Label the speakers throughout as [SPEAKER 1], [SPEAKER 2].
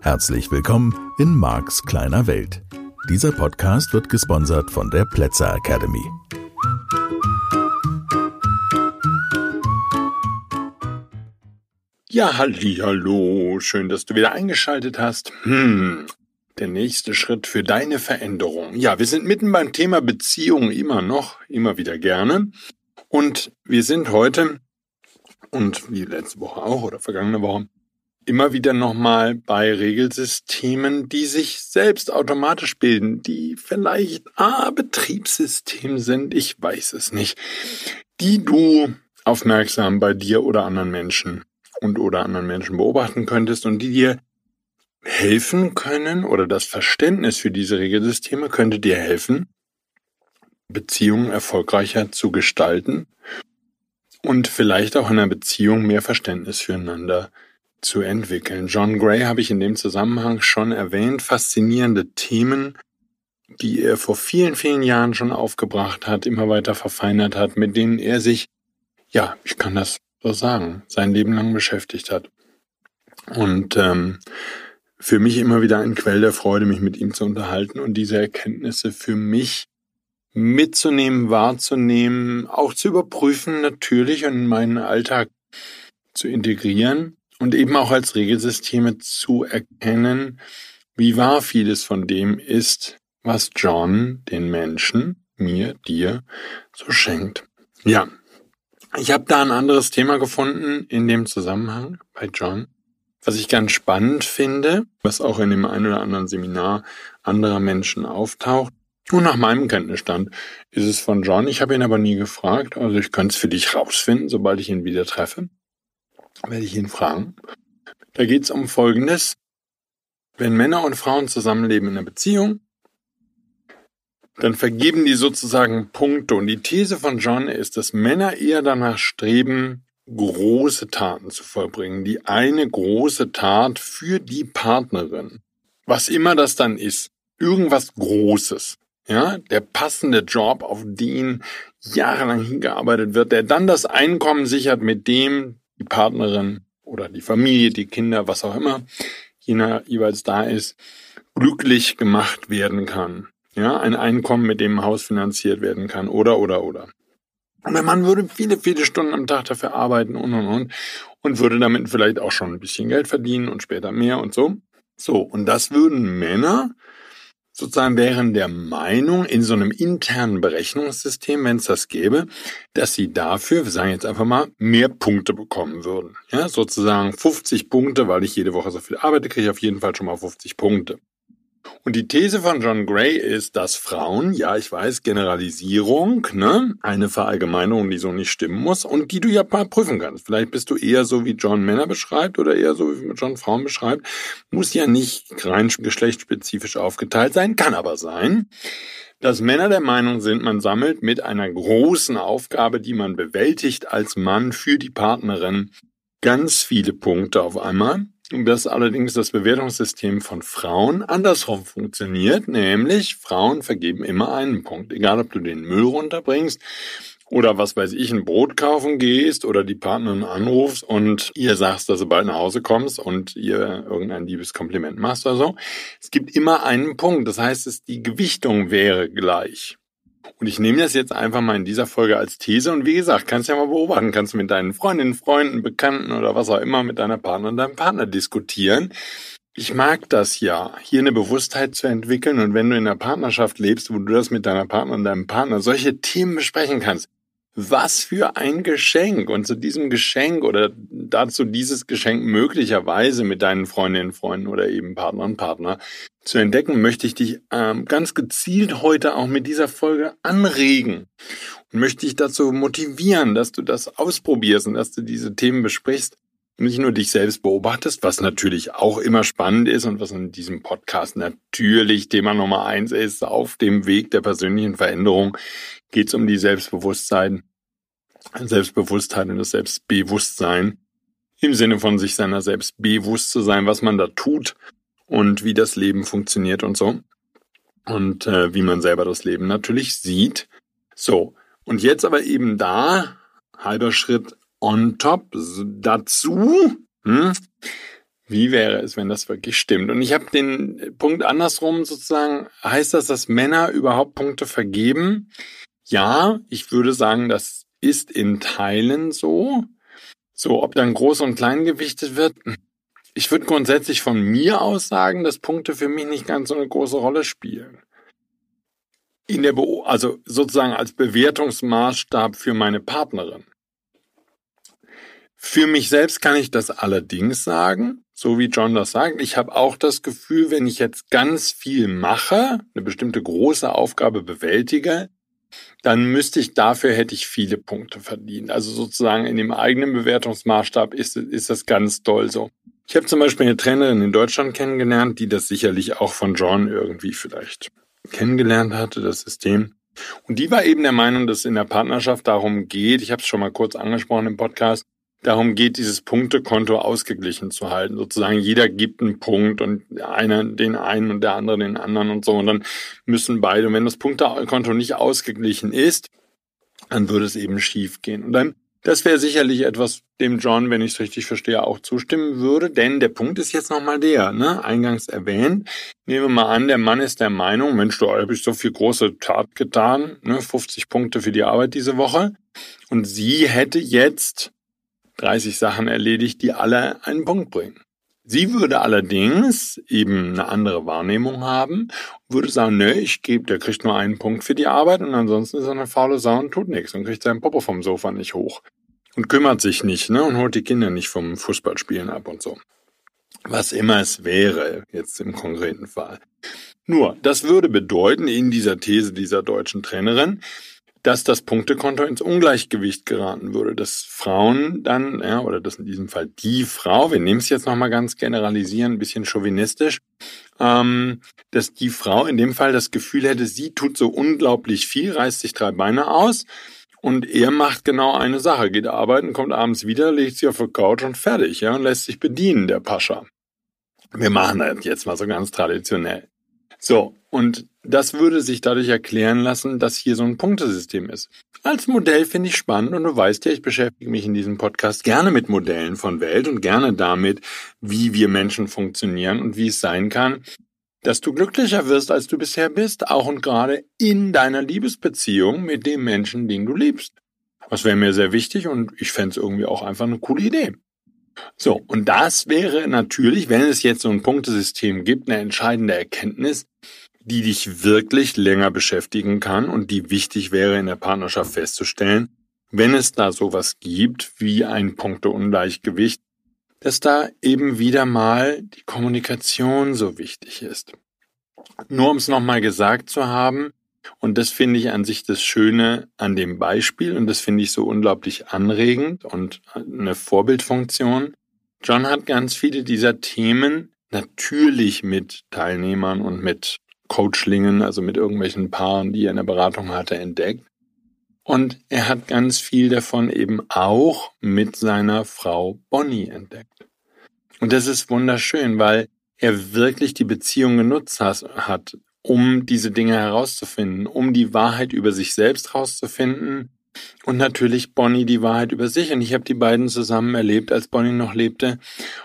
[SPEAKER 1] Herzlich willkommen in Marks kleiner Welt. Dieser Podcast wird gesponsert von der Plätzer Academy.
[SPEAKER 2] Ja, halli, hallo, schön, dass du wieder eingeschaltet hast. Hm, der nächste Schritt für deine Veränderung. Ja, wir sind mitten beim Thema Beziehung immer noch, immer wieder gerne. Und wir sind heute und wie letzte Woche auch oder vergangene Woche immer wieder nochmal bei Regelsystemen, die sich selbst automatisch bilden, die vielleicht ah, Betriebssystem sind, ich weiß es nicht, die du aufmerksam bei dir oder anderen Menschen und oder anderen Menschen beobachten könntest und die dir helfen können oder das Verständnis für diese Regelsysteme könnte dir helfen, Beziehungen erfolgreicher zu gestalten und vielleicht auch in einer Beziehung mehr Verständnis füreinander zu entwickeln. John Gray habe ich in dem Zusammenhang schon erwähnt, faszinierende Themen, die er vor vielen, vielen Jahren schon aufgebracht hat, immer weiter verfeinert hat, mit denen er sich, ja, ich kann das so sagen, sein Leben lang beschäftigt hat. Und ähm, für mich immer wieder ein Quell der Freude, mich mit ihm zu unterhalten und diese Erkenntnisse für mich mitzunehmen, wahrzunehmen, auch zu überprüfen natürlich und in meinen Alltag zu integrieren und eben auch als Regelsysteme zu erkennen, wie wahr vieles von dem ist, was John den Menschen, mir, dir, so schenkt. Ja, ich habe da ein anderes Thema gefunden in dem Zusammenhang bei John, was ich ganz spannend finde, was auch in dem einen oder anderen Seminar anderer Menschen auftaucht. Und nach meinem Kenntnisstand ist es von John. Ich habe ihn aber nie gefragt. Also ich könnte es für dich rausfinden, sobald ich ihn wieder treffe werde ich ihn fragen. Da geht es um Folgendes. Wenn Männer und Frauen zusammenleben in einer Beziehung, dann vergeben die sozusagen Punkte. Und die These von John ist, dass Männer eher danach streben, große Taten zu vollbringen. Die eine große Tat für die Partnerin. Was immer das dann ist. Irgendwas Großes. Ja, der passende Job, auf den jahrelang hingearbeitet wird, der dann das Einkommen sichert, mit dem die Partnerin oder die Familie, die Kinder, was auch immer jeweils da ist, glücklich gemacht werden kann. Ja, ein Einkommen, mit dem ein Haus finanziert werden kann oder, oder, oder. Und der Mann würde viele, viele Stunden am Tag dafür arbeiten und, und, und und würde damit vielleicht auch schon ein bisschen Geld verdienen und später mehr und so. So, und das würden Männer sozusagen wären der Meinung in so einem internen Berechnungssystem, wenn es das gäbe, dass sie dafür, wir sagen jetzt einfach mal, mehr Punkte bekommen würden. Ja, sozusagen 50 Punkte, weil ich jede Woche so viel arbeite, kriege ich auf jeden Fall schon mal 50 Punkte. Und die These von John Gray ist, dass Frauen, ja, ich weiß, Generalisierung, ne, eine Verallgemeinerung, die so nicht stimmen muss und die du ja mal prüfen kannst. Vielleicht bist du eher so, wie John Männer beschreibt oder eher so, wie John Frauen beschreibt. Muss ja nicht rein geschlechtsspezifisch aufgeteilt sein, kann aber sein, dass Männer der Meinung sind, man sammelt mit einer großen Aufgabe, die man bewältigt als Mann für die Partnerin, ganz viele Punkte auf einmal dass allerdings das Bewertungssystem von Frauen andersrum funktioniert, nämlich Frauen vergeben immer einen Punkt. Egal, ob du den Müll runterbringst oder was weiß ich, ein Brot kaufen gehst oder die Partnerin anrufst und ihr sagst, dass du bald nach Hause kommst und ihr irgendein liebes Kompliment machst oder so. Es gibt immer einen Punkt. Das heißt, die Gewichtung wäre gleich. Und ich nehme das jetzt einfach mal in dieser Folge als These. Und wie gesagt, kannst ja mal beobachten, kannst du mit deinen Freundinnen, Freunden, Bekannten oder was auch immer mit deiner Partnerin, deinem Partner diskutieren. Ich mag das ja, hier eine Bewusstheit zu entwickeln. Und wenn du in einer Partnerschaft lebst, wo du das mit deiner Partnerin, deinem Partner solche Themen besprechen kannst, was für ein Geschenk. Und zu diesem Geschenk oder dazu dieses Geschenk möglicherweise mit deinen Freundinnen, Freunden oder eben Partner und Partner zu entdecken, möchte ich dich ähm, ganz gezielt heute auch mit dieser Folge anregen. Und möchte dich dazu motivieren, dass du das ausprobierst und dass du diese Themen besprichst nicht nur dich selbst beobachtest, was natürlich auch immer spannend ist und was in diesem Podcast natürlich Thema Nummer eins ist, auf dem Weg der persönlichen Veränderung geht es um die Selbstbewusstsein, Selbstbewusstheit und das Selbstbewusstsein im Sinne von sich seiner selbst bewusst zu sein, was man da tut und wie das Leben funktioniert und so. Und äh, wie man selber das Leben natürlich sieht. So, Und jetzt aber eben da, halber Schritt on top dazu, hm, wie wäre es, wenn das wirklich stimmt? Und ich habe den Punkt andersrum sozusagen, heißt das, dass Männer überhaupt Punkte vergeben? Ja, ich würde sagen, das ist in Teilen so. So, ob dann groß und klein gewichtet wird. Ich würde grundsätzlich von mir aus sagen, dass Punkte für mich nicht ganz so eine große Rolle spielen. In der Be also sozusagen als Bewertungsmaßstab für meine Partnerin. Für mich selbst kann ich das allerdings sagen, so wie John das sagt. Ich habe auch das Gefühl, wenn ich jetzt ganz viel mache, eine bestimmte große Aufgabe bewältige, dann müsste ich dafür hätte ich viele Punkte verdient. Also sozusagen in dem eigenen Bewertungsmaßstab ist, ist das ganz toll so. Ich habe zum Beispiel eine Trainerin in Deutschland kennengelernt, die das sicherlich auch von John irgendwie vielleicht kennengelernt hatte, das System. Und die war eben der Meinung, dass es in der Partnerschaft darum geht, ich habe es schon mal kurz angesprochen im Podcast, darum geht, dieses Punktekonto ausgeglichen zu halten. Sozusagen jeder gibt einen Punkt und einer den einen und der andere den anderen und so. Und dann müssen beide, und wenn das Punktekonto nicht ausgeglichen ist, dann würde es eben schief gehen. Und dann, das wäre sicherlich etwas, dem John, wenn ich es richtig verstehe, auch zustimmen würde. Denn der Punkt ist jetzt nochmal der, ne, eingangs erwähnt. Nehmen wir mal an, der Mann ist der Meinung, Mensch, du habe ich so viel große Tat getan, ne, 50 Punkte für die Arbeit diese Woche. Und sie hätte jetzt 30 Sachen erledigt, die alle einen Punkt bringen. Sie würde allerdings eben eine andere Wahrnehmung haben, würde sagen, nö, ich gebe, der kriegt nur einen Punkt für die Arbeit und ansonsten ist er eine faule Sau und tut nichts und kriegt seinen Popo vom Sofa nicht hoch und kümmert sich nicht, ne, und holt die Kinder nicht vom Fußballspielen ab und so. Was immer es wäre, jetzt im konkreten Fall. Nur, das würde bedeuten, in dieser These dieser deutschen Trainerin, dass das Punktekonto ins Ungleichgewicht geraten würde, dass Frauen dann, ja, oder dass in diesem Fall die Frau, wir nehmen es jetzt nochmal ganz generalisieren, ein bisschen chauvinistisch, ähm, dass die Frau in dem Fall das Gefühl hätte, sie tut so unglaublich viel, reißt sich drei Beine aus und er macht genau eine Sache, geht arbeiten, kommt abends wieder, legt sich auf die Couch und fertig, ja, und lässt sich bedienen, der Pascha. Wir machen das jetzt mal so ganz traditionell. So, und das würde sich dadurch erklären lassen, dass hier so ein Punktesystem ist. Als Modell finde ich spannend und du weißt ja, ich beschäftige mich in diesem Podcast gerne mit Modellen von Welt und gerne damit, wie wir Menschen funktionieren und wie es sein kann, dass du glücklicher wirst, als du bisher bist, auch und gerade in deiner Liebesbeziehung mit dem Menschen, den du liebst. Das wäre mir sehr wichtig und ich fände es irgendwie auch einfach eine coole Idee. So, und das wäre natürlich, wenn es jetzt so ein Punktesystem gibt, eine entscheidende Erkenntnis, die dich wirklich länger beschäftigen kann und die wichtig wäre in der Partnerschaft festzustellen, wenn es da sowas gibt wie ein Punkteungleichgewicht, dass da eben wieder mal die Kommunikation so wichtig ist. Nur um es nochmal gesagt zu haben, und das finde ich an sich das Schöne an dem Beispiel und das finde ich so unglaublich anregend und eine Vorbildfunktion. John hat ganz viele dieser Themen natürlich mit Teilnehmern und mit Coachlingen, also mit irgendwelchen Paaren, die er in der Beratung hatte, entdeckt. Und er hat ganz viel davon eben auch mit seiner Frau Bonnie entdeckt. Und das ist wunderschön, weil er wirklich die Beziehung genutzt hat, um diese Dinge herauszufinden, um die Wahrheit über sich selbst herauszufinden und natürlich Bonnie die Wahrheit über sich. Und ich habe die beiden zusammen erlebt, als Bonnie noch lebte.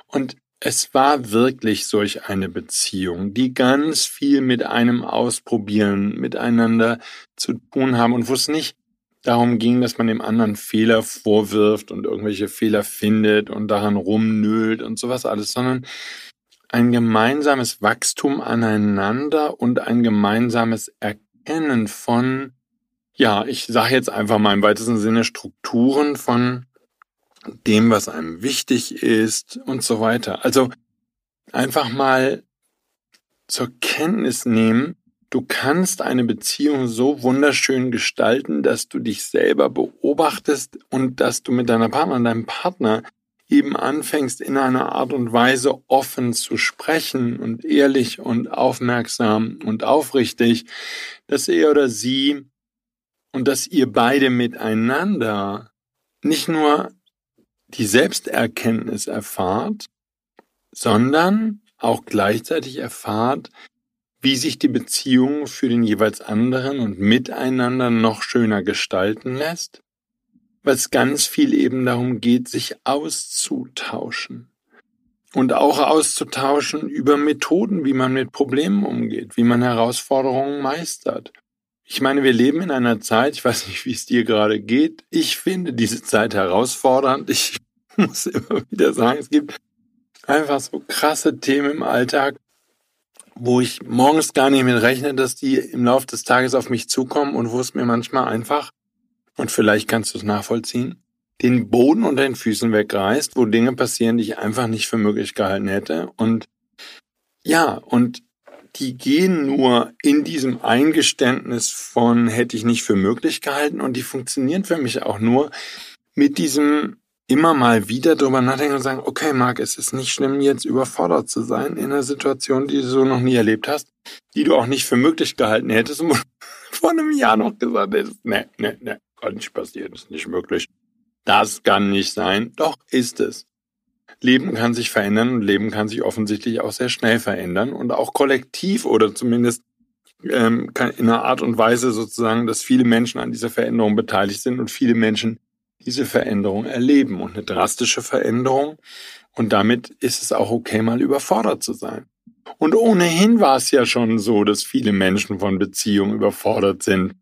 [SPEAKER 2] Und es war wirklich solch eine Beziehung, die ganz viel mit einem Ausprobieren, miteinander zu tun haben und wo es nicht darum ging, dass man dem anderen Fehler vorwirft und irgendwelche Fehler findet und daran rumnölt und sowas alles, sondern ein gemeinsames Wachstum aneinander und ein gemeinsames Erkennen von, ja, ich sage jetzt einfach mal im weitesten Sinne Strukturen von dem, was einem wichtig ist und so weiter. Also einfach mal zur Kenntnis nehmen, du kannst eine Beziehung so wunderschön gestalten, dass du dich selber beobachtest und dass du mit deiner Partnerin, deinem Partner eben anfängst, in einer Art und Weise offen zu sprechen und ehrlich und aufmerksam und aufrichtig, dass er oder sie und dass ihr beide miteinander nicht nur die Selbsterkenntnis erfahrt, sondern auch gleichzeitig erfahrt, wie sich die Beziehung für den jeweils anderen und miteinander noch schöner gestalten lässt, es ganz viel eben darum geht, sich auszutauschen. Und auch auszutauschen über Methoden, wie man mit Problemen umgeht, wie man Herausforderungen meistert. Ich meine, wir leben in einer Zeit, ich weiß nicht, wie es dir gerade geht. Ich finde diese Zeit herausfordernd. Ich muss immer wieder sagen, es gibt einfach so krasse Themen im Alltag, wo ich morgens gar nicht mit rechne, dass die im Laufe des Tages auf mich zukommen und wo es mir manchmal einfach, und vielleicht kannst du es nachvollziehen, den Boden unter den Füßen wegreißt, wo Dinge passieren, die ich einfach nicht für möglich gehalten hätte. Und ja, und die gehen nur in diesem Eingeständnis von hätte ich nicht für möglich gehalten. Und die funktionieren für mich auch nur mit diesem immer mal wieder drüber nachdenken und sagen, okay, Marc, es ist nicht schlimm, jetzt überfordert zu sein in einer Situation, die du so noch nie erlebt hast, die du auch nicht für möglich gehalten hättest und vor einem Jahr noch gesagt hättest, nee, nee, nee, kann nicht passieren, ist nicht möglich. Das kann nicht sein. Doch ist es. Leben kann sich verändern und Leben kann sich offensichtlich auch sehr schnell verändern und auch kollektiv oder zumindest ähm, in einer Art und Weise sozusagen, dass viele Menschen an dieser Veränderung beteiligt sind und viele Menschen diese Veränderung erleben und eine drastische Veränderung. Und damit ist es auch okay, mal überfordert zu sein. Und ohnehin war es ja schon so, dass viele Menschen von Beziehungen überfordert sind.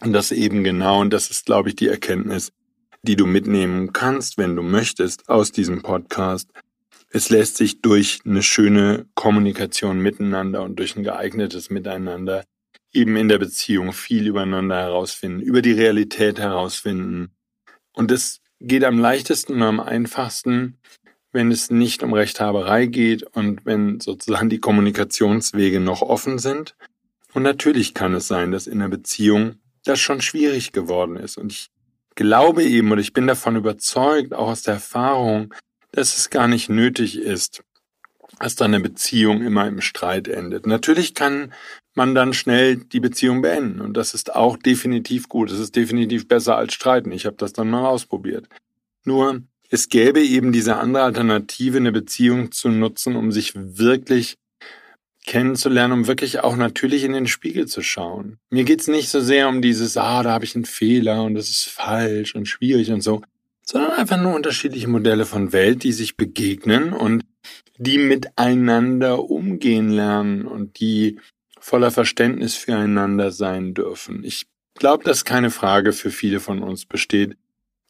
[SPEAKER 2] Und das eben genau, und das ist, glaube ich, die Erkenntnis, die du mitnehmen kannst, wenn du möchtest, aus diesem Podcast. Es lässt sich durch eine schöne Kommunikation miteinander und durch ein geeignetes Miteinander eben in der Beziehung viel übereinander herausfinden, über die Realität herausfinden, und es geht am leichtesten und am einfachsten, wenn es nicht um Rechthaberei geht und wenn sozusagen die Kommunikationswege noch offen sind. Und natürlich kann es sein, dass in der Beziehung das schon schwierig geworden ist. Und ich glaube eben oder ich bin davon überzeugt, auch aus der Erfahrung, dass es gar nicht nötig ist, dass dann eine Beziehung immer im Streit endet. Natürlich kann man dann schnell die Beziehung beenden und das ist auch definitiv gut. Es ist definitiv besser als streiten. Ich habe das dann mal ausprobiert. Nur es gäbe eben diese andere Alternative, eine Beziehung zu nutzen, um sich wirklich kennenzulernen, um wirklich auch natürlich in den Spiegel zu schauen. Mir geht's nicht so sehr um dieses, ah, da habe ich einen Fehler und das ist falsch und schwierig und so, sondern einfach nur unterschiedliche Modelle von Welt, die sich begegnen und die miteinander umgehen lernen und die voller Verständnis füreinander sein dürfen. Ich glaube, dass keine Frage für viele von uns besteht,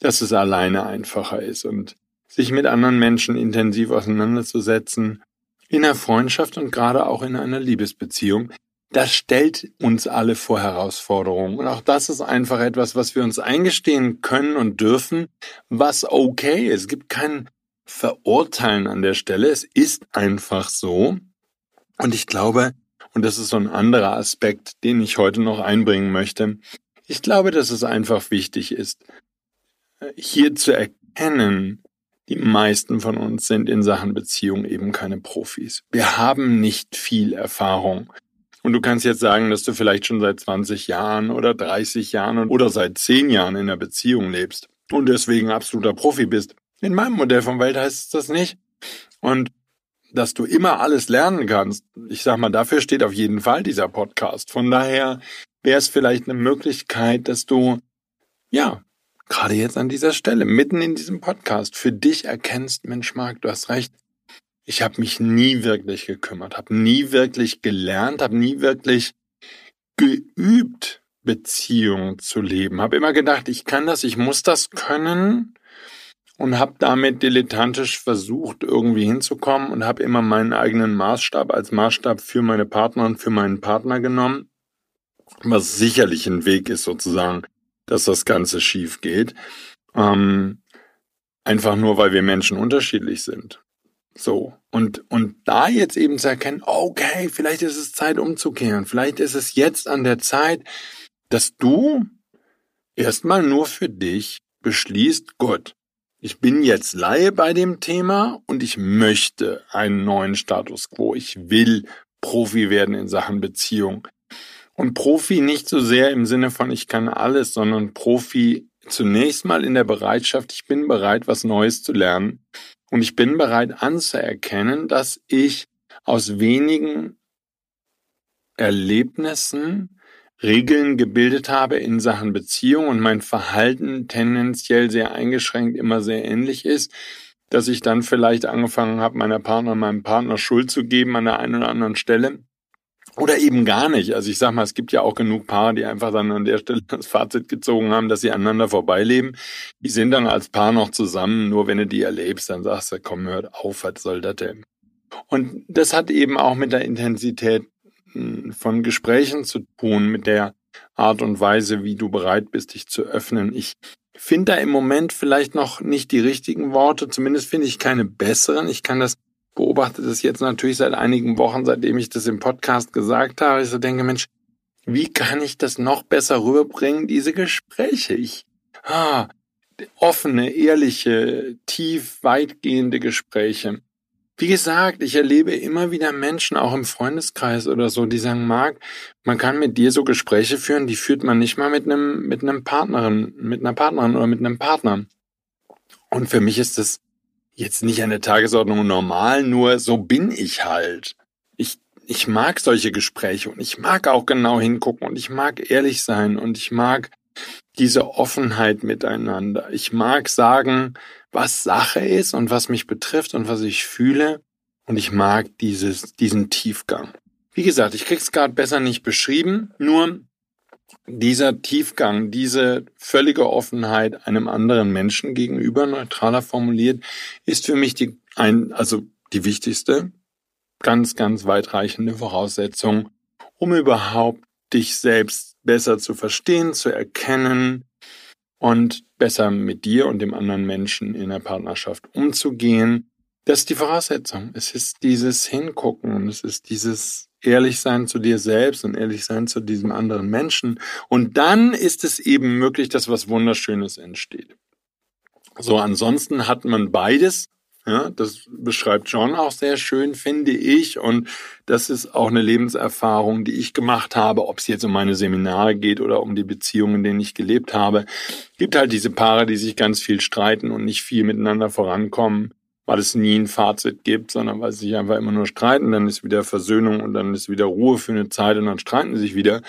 [SPEAKER 2] dass es alleine einfacher ist und sich mit anderen Menschen intensiv auseinanderzusetzen, in der Freundschaft und gerade auch in einer Liebesbeziehung, das stellt uns alle vor Herausforderungen. Und auch das ist einfach etwas, was wir uns eingestehen können und dürfen, was okay ist. Es gibt kein Verurteilen an der Stelle. Es ist einfach so. Und ich glaube, und das ist so ein anderer Aspekt, den ich heute noch einbringen möchte, ich glaube, dass es einfach wichtig ist, hier zu erkennen, die meisten von uns sind in Sachen Beziehung eben keine Profis. Wir haben nicht viel Erfahrung. Und du kannst jetzt sagen, dass du vielleicht schon seit 20 Jahren oder 30 Jahren oder seit 10 Jahren in einer Beziehung lebst und deswegen absoluter Profi bist. In meinem Modell von Welt heißt es das nicht. Und dass du immer alles lernen kannst, ich sag mal, dafür steht auf jeden Fall dieser Podcast. Von daher wäre es vielleicht eine Möglichkeit, dass du, ja, gerade jetzt an dieser Stelle, mitten in diesem Podcast, für dich erkennst, Mensch, Marc, du hast recht, ich habe mich nie wirklich gekümmert, habe nie wirklich gelernt, habe nie wirklich geübt, Beziehungen zu leben. Habe immer gedacht, ich kann das, ich muss das können und habe damit dilettantisch versucht, irgendwie hinzukommen und habe immer meinen eigenen Maßstab als Maßstab für meine Partner und für meinen Partner genommen, was sicherlich ein Weg ist sozusagen, dass das Ganze schief geht. Ähm, einfach nur, weil wir Menschen unterschiedlich sind. So. Und, und da jetzt eben zu erkennen, okay, vielleicht ist es Zeit umzukehren. Vielleicht ist es jetzt an der Zeit, dass du erstmal nur für dich beschließt, Gott, ich bin jetzt Laie bei dem Thema und ich möchte einen neuen Status quo. Ich will Profi werden in Sachen Beziehung. Und Profi nicht so sehr im Sinne von ich kann alles, sondern Profi zunächst mal in der Bereitschaft, ich bin bereit, was Neues zu lernen und ich bin bereit anzuerkennen, dass ich aus wenigen Erlebnissen Regeln gebildet habe in Sachen Beziehung und mein Verhalten tendenziell sehr eingeschränkt immer sehr ähnlich ist, dass ich dann vielleicht angefangen habe, meiner Partner, meinem Partner Schuld zu geben an der einen oder anderen Stelle. Oder eben gar nicht. Also ich sag mal, es gibt ja auch genug Paare, die einfach dann an der Stelle das Fazit gezogen haben, dass sie aneinander vorbeileben. Die sind dann als Paar noch zusammen, nur wenn du die erlebst, dann sagst du, komm, hört auf, was soll das denn? Und das hat eben auch mit der Intensität hm, von Gesprächen zu tun, mit der Art und Weise, wie du bereit bist, dich zu öffnen. Ich finde da im Moment vielleicht noch nicht die richtigen Worte, zumindest finde ich keine besseren. Ich kann das beobachte das jetzt natürlich seit einigen Wochen, seitdem ich das im Podcast gesagt habe. Ich so denke, Mensch, wie kann ich das noch besser rüberbringen, diese Gespräche? Ich, ah, offene, ehrliche, tief, weitgehende Gespräche. Wie gesagt, ich erlebe immer wieder Menschen, auch im Freundeskreis oder so, die sagen, Marc, man kann mit dir so Gespräche führen, die führt man nicht mal mit einem, mit einem Partnerin, mit einer Partnerin oder mit einem Partner. Und für mich ist das jetzt nicht an der Tagesordnung normal, nur so bin ich halt. Ich, ich mag solche Gespräche und ich mag auch genau hingucken und ich mag ehrlich sein und ich mag diese Offenheit miteinander. Ich mag sagen, was Sache ist und was mich betrifft und was ich fühle. Und ich mag dieses, diesen Tiefgang. Wie gesagt, ich krieg's gerade besser nicht beschrieben, nur dieser Tiefgang, diese völlige Offenheit einem anderen Menschen gegenüber, neutraler formuliert, ist für mich die, ein, also die wichtigste, ganz, ganz weitreichende Voraussetzung, um überhaupt dich selbst besser zu verstehen, zu erkennen, und besser mit dir und dem anderen Menschen in der Partnerschaft umzugehen. Das ist die Voraussetzung. Es ist dieses Hingucken und es ist dieses ehrlich sein zu dir selbst und ehrlich sein zu diesem anderen Menschen. Und dann ist es eben möglich, dass was Wunderschönes entsteht. So, ansonsten hat man beides ja, das beschreibt John auch sehr schön, finde ich. Und das ist auch eine Lebenserfahrung, die ich gemacht habe, ob es jetzt um meine Seminare geht oder um die Beziehungen, in denen ich gelebt habe. Gibt halt diese Paare, die sich ganz viel streiten und nicht viel miteinander vorankommen, weil es nie ein Fazit gibt, sondern weil sie sich einfach immer nur streiten. Dann ist wieder Versöhnung und dann ist wieder Ruhe für eine Zeit und dann streiten sie sich wieder.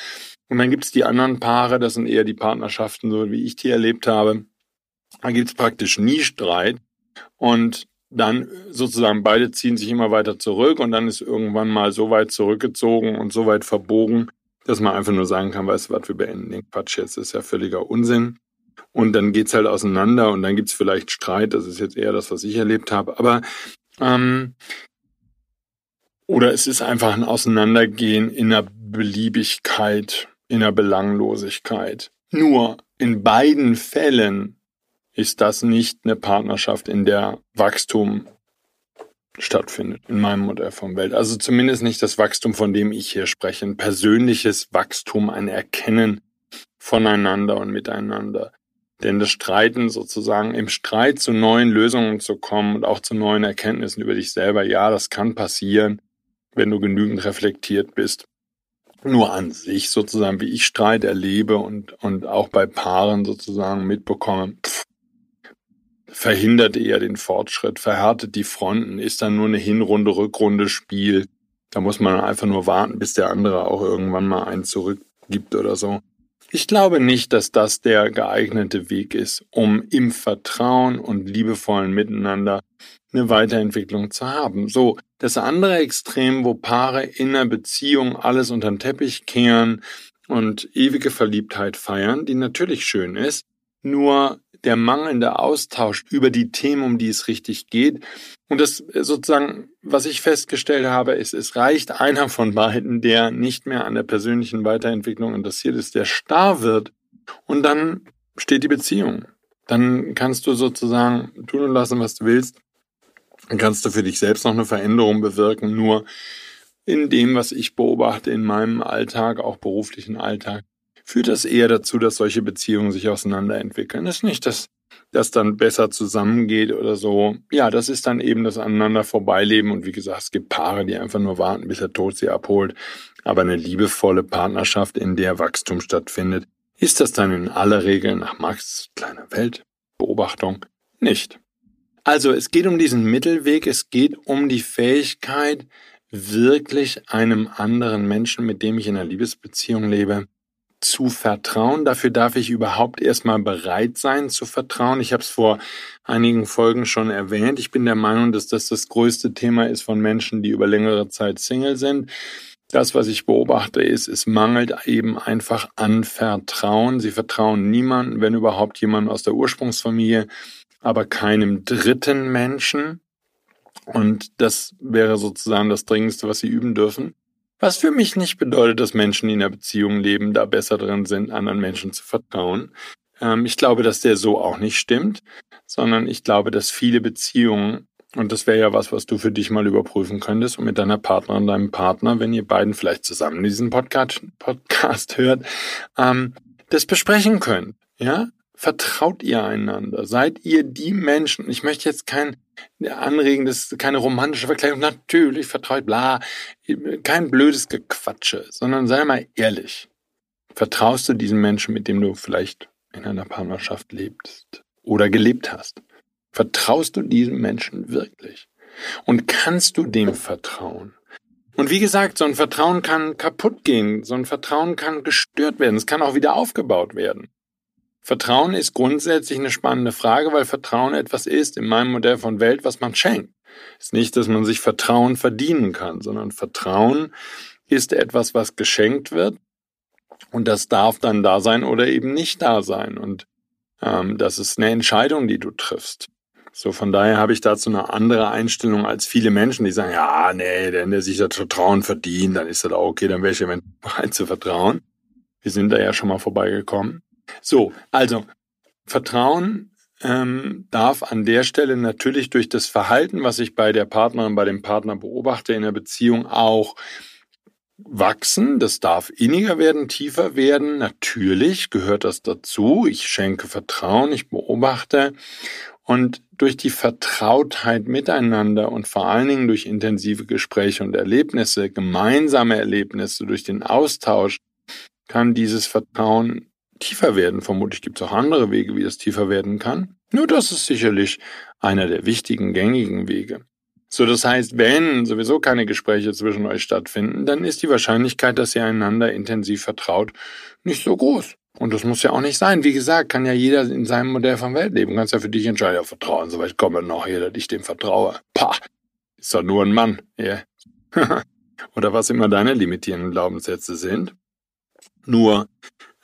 [SPEAKER 2] Und dann gibt es die anderen Paare, das sind eher die Partnerschaften, so wie ich die erlebt habe. Da gibt es praktisch nie Streit. Und dann sozusagen beide ziehen sich immer weiter zurück und dann ist irgendwann mal so weit zurückgezogen und so weit verbogen, dass man einfach nur sagen kann, weißt du was, wir beenden den Quatsch jetzt, das ist ja völliger Unsinn. Und dann geht's halt auseinander und dann gibt's vielleicht Streit, das ist jetzt eher das, was ich erlebt habe. Aber ähm, oder es ist einfach ein Auseinandergehen in der Beliebigkeit, in der Belanglosigkeit. Nur in beiden Fällen ist das nicht eine Partnerschaft, in der Wachstum stattfindet, in meinem Modell von Welt. Also zumindest nicht das Wachstum, von dem ich hier spreche. Ein persönliches Wachstum, ein Erkennen voneinander und miteinander. Denn das Streiten sozusagen, im Streit zu neuen Lösungen zu kommen und auch zu neuen Erkenntnissen über dich selber, ja, das kann passieren, wenn du genügend reflektiert bist. Nur an sich sozusagen, wie ich Streit erlebe und, und auch bei Paaren sozusagen mitbekomme, pff, verhindert eher den Fortschritt, verhärtet die Fronten, ist dann nur eine Hinrunde, Rückrunde Spiel. Da muss man einfach nur warten, bis der andere auch irgendwann mal einen zurückgibt oder so. Ich glaube nicht, dass das der geeignete Weg ist, um im Vertrauen und liebevollen Miteinander eine Weiterentwicklung zu haben. So, das andere Extrem, wo Paare in einer Beziehung alles unter den Teppich kehren und ewige Verliebtheit feiern, die natürlich schön ist, nur der mangelnde Austausch über die Themen, um die es richtig geht. Und das äh, sozusagen, was ich festgestellt habe, ist, es reicht einer von beiden, der nicht mehr an der persönlichen Weiterentwicklung interessiert ist, der starr wird. Und dann steht die Beziehung. Dann kannst du sozusagen tun und lassen, was du willst. Dann kannst du für dich selbst noch eine Veränderung bewirken. Nur in dem, was ich beobachte in meinem Alltag, auch beruflichen Alltag, führt das eher dazu, dass solche Beziehungen sich auseinanderentwickeln. Das ist nicht, dass das dann besser zusammengeht oder so. Ja, das ist dann eben das aneinander vorbeileben. Und wie gesagt, es gibt Paare, die einfach nur warten, bis der Tod sie abholt. Aber eine liebevolle Partnerschaft, in der Wachstum stattfindet, ist das dann in aller Regel nach Max kleiner Weltbeobachtung nicht. Also es geht um diesen Mittelweg, es geht um die Fähigkeit, wirklich einem anderen Menschen, mit dem ich in einer Liebesbeziehung lebe, zu vertrauen. Dafür darf ich überhaupt erstmal bereit sein zu vertrauen. Ich habe es vor einigen Folgen schon erwähnt. Ich bin der Meinung, dass das das größte Thema ist von Menschen, die über längere Zeit Single sind. Das, was ich beobachte, ist, es mangelt eben einfach an Vertrauen. Sie vertrauen niemanden, wenn überhaupt jemand aus der Ursprungsfamilie, aber keinem dritten Menschen. Und das wäre sozusagen das Dringendste, was sie üben dürfen. Was für mich nicht bedeutet, dass Menschen, die in einer Beziehung leben, da besser drin sind, anderen Menschen zu vertrauen. Ähm, ich glaube, dass der so auch nicht stimmt, sondern ich glaube, dass viele Beziehungen, und das wäre ja was, was du für dich mal überprüfen könntest und mit deiner Partnerin, deinem Partner, wenn ihr beiden vielleicht zusammen diesen Podcast, Podcast hört, ähm, das besprechen könnt. Ja, vertraut ihr einander? Seid ihr die Menschen? Ich möchte jetzt kein anregendes, keine romantische Verkleidung. Natürlich vertraut, bla, kein blödes Gequatsche, sondern sei mal ehrlich. Vertraust du diesem Menschen, mit dem du vielleicht in einer Partnerschaft lebst oder gelebt hast? Vertraust du diesem Menschen wirklich? Und kannst du dem vertrauen? Und wie gesagt, so ein Vertrauen kann kaputt gehen, so ein Vertrauen kann gestört werden, es kann auch wieder aufgebaut werden. Vertrauen ist grundsätzlich eine spannende Frage, weil Vertrauen etwas ist in meinem Modell von Welt, was man schenkt. Es ist nicht, dass man sich Vertrauen verdienen kann, sondern Vertrauen ist etwas, was geschenkt wird und das darf dann da sein oder eben nicht da sein. Und ähm, das ist eine Entscheidung, die du triffst. So, von daher habe ich dazu eine andere Einstellung als viele Menschen, die sagen, ja, nee, wenn der sich das Vertrauen verdient, dann ist das auch okay, dann wäre ich eventuell bereit zu vertrauen. Wir sind da ja schon mal vorbeigekommen. So, also Vertrauen ähm, darf an der Stelle natürlich durch das Verhalten, was ich bei der Partnerin, bei dem Partner beobachte in der Beziehung auch wachsen. Das darf inniger werden, tiefer werden. Natürlich gehört das dazu. Ich schenke Vertrauen, ich beobachte. Und durch die Vertrautheit miteinander und vor allen Dingen durch intensive Gespräche und Erlebnisse, gemeinsame Erlebnisse, durch den Austausch, kann dieses Vertrauen tiefer werden. Vermutlich gibt es auch andere Wege, wie es tiefer werden kann. Nur das ist sicherlich einer der wichtigen, gängigen Wege. So, das heißt, wenn sowieso keine Gespräche zwischen euch stattfinden, dann ist die Wahrscheinlichkeit, dass ihr einander intensiv vertraut, nicht so groß. Und das muss ja auch nicht sein. Wie gesagt, kann ja jeder in seinem Modell von Welt leben. Du kannst ja für dich entscheiden, ja, vertrauen, soweit komme noch hier, dass ich dem vertraue. Pah, ist doch nur ein Mann. Yeah. Oder was immer deine limitierenden Glaubenssätze sind. Nur,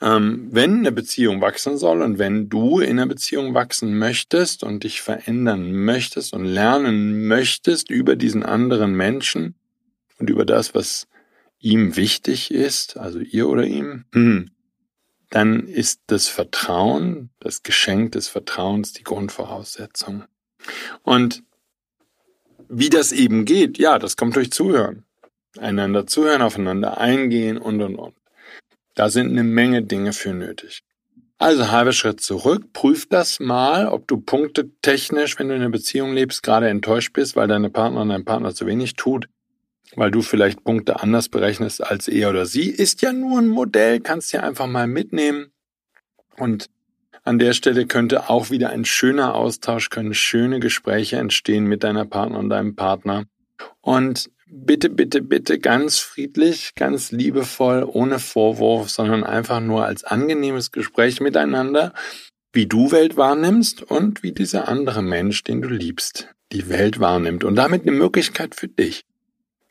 [SPEAKER 2] ähm, wenn eine Beziehung wachsen soll und wenn du in einer Beziehung wachsen möchtest und dich verändern möchtest und lernen möchtest über diesen anderen Menschen und über das, was ihm wichtig ist, also ihr oder ihm, hm, dann ist das Vertrauen, das Geschenk des Vertrauens die Grundvoraussetzung. Und wie das eben geht, ja, das kommt durch Zuhören. Einander zuhören, aufeinander eingehen und und und. Da sind eine Menge Dinge für nötig. Also halber Schritt zurück, prüf das mal, ob du Punkte technisch, wenn du in einer Beziehung lebst, gerade enttäuscht bist, weil deine Partnerin dein Partner zu wenig tut, weil du vielleicht Punkte anders berechnest als er oder sie. Ist ja nur ein Modell, kannst ja einfach mal mitnehmen. Und an der Stelle könnte auch wieder ein schöner Austausch, können schöne Gespräche entstehen mit deiner Partnerin und deinem Partner. Und bitte, bitte, bitte ganz friedlich, ganz liebevoll, ohne Vorwurf, sondern einfach nur als angenehmes Gespräch miteinander, wie du Welt wahrnimmst und wie dieser andere Mensch, den du liebst, die Welt wahrnimmt und damit eine Möglichkeit für dich.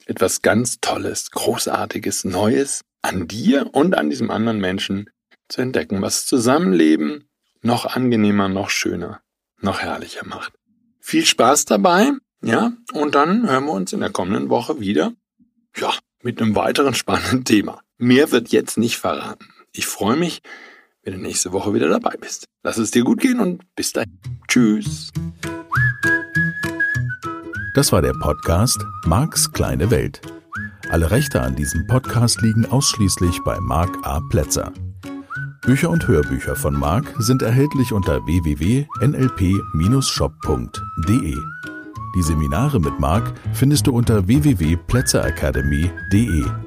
[SPEAKER 2] Etwas ganz Tolles, Großartiges, Neues an dir und an diesem anderen Menschen zu entdecken, was Zusammenleben noch angenehmer, noch schöner, noch herrlicher macht. Viel Spaß dabei ja, und dann hören wir uns in der kommenden Woche wieder. Ja, mit einem weiteren spannenden Thema. Mehr wird jetzt nicht verraten. Ich freue mich, wenn du nächste Woche wieder dabei bist. Lass es dir gut gehen und bis dahin. Tschüss.
[SPEAKER 1] Das war der Podcast Marks kleine Welt. Alle Rechte an diesem Podcast liegen ausschließlich bei Mark A. Plätzer. Bücher und Hörbücher von Mark sind erhältlich unter www.nlp-shop.de. Die Seminare mit Marc findest du unter www.plätzeracademy.de.